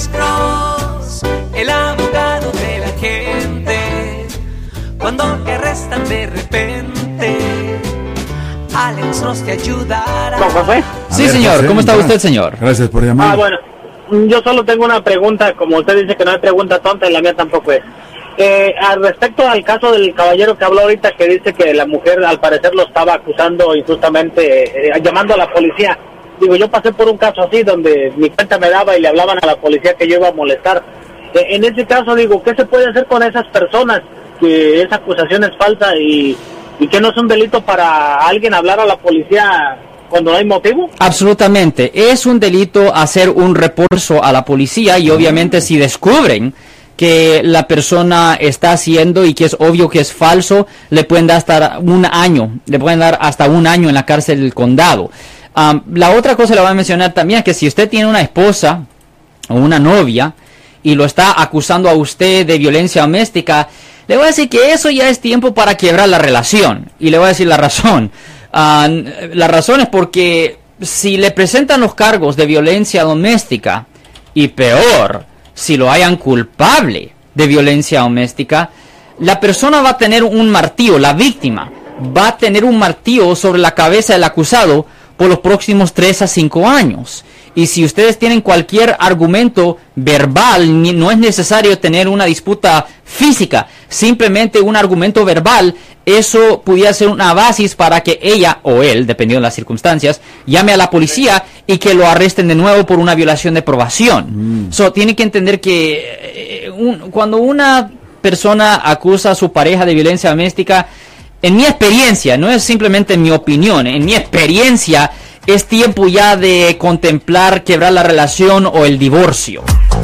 Alex Cross, el abogado de la gente. Cuando te arrestan de repente, Alex Cross te ayudará. ¿Con José? Sí, ver, señor. José, ¿Cómo está usted, señor? Gracias por llamar. Ah, bueno. Yo solo tengo una pregunta, como usted dice que no hay pregunta tonta y la mía tampoco es. Eh, al respecto al caso del caballero que habló ahorita que dice que la mujer al parecer lo estaba acusando injustamente, eh, llamando a la policía. Digo, yo pasé por un caso así donde mi cuenta me daba y le hablaban a la policía que yo iba a molestar. Eh, en ese caso, digo, ¿qué se puede hacer con esas personas que esa acusación es falsa y, y que no es un delito para alguien hablar a la policía cuando hay motivo? Absolutamente. Es un delito hacer un reporso a la policía y obviamente si descubren que la persona está haciendo y que es obvio que es falso, le pueden dar hasta un año, le pueden dar hasta un año en la cárcel del condado. La otra cosa le voy a mencionar también es que si usted tiene una esposa o una novia y lo está acusando a usted de violencia doméstica, le voy a decir que eso ya es tiempo para quebrar la relación. Y le voy a decir la razón. La razón es porque si le presentan los cargos de violencia doméstica y peor, si lo hayan culpable de violencia doméstica, la persona va a tener un martillo, la víctima va a tener un martillo sobre la cabeza del acusado por los próximos 3 a 5 años. Y si ustedes tienen cualquier argumento verbal, ni- no es necesario tener una disputa física, simplemente un argumento verbal, eso pudiera ser una basis para que ella o él, dependiendo de las circunstancias, llame a la policía y que lo arresten de nuevo por una violación de probación. So, tiene que entender que eh, un- cuando una persona acusa a su pareja de violencia doméstica, en mi experiencia, no es simplemente mi opinión, en mi experiencia es tiempo ya de contemplar quebrar la relación o el divorcio.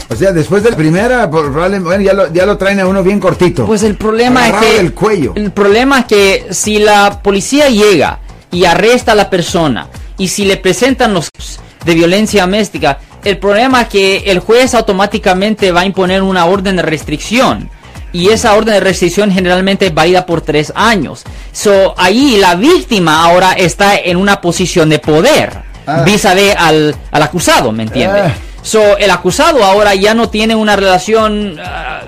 O sea, después de la primera, probablemente, bueno, ya lo, ya lo traen a uno bien cortito. Pues el problema es que cuello. el problema es que si la policía llega y arresta a la persona y si le presentan los de violencia doméstica, el problema es que el juez automáticamente va a imponer una orden de restricción. Y esa orden de restricción generalmente es válida por tres años. So, ahí la víctima ahora está en una posición de poder. Ah. Vis a vis al, al acusado, ¿me entiende? Ah. So, el acusado ahora ya no tiene una relación ah,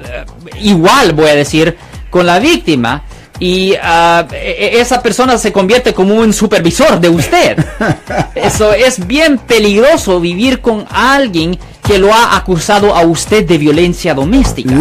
igual, voy a decir, con la víctima. Y e- esa persona se convierte como un supervisor de usted. Eso es bien peligroso vivir con alguien que lo ha acusado a usted de violencia doméstica.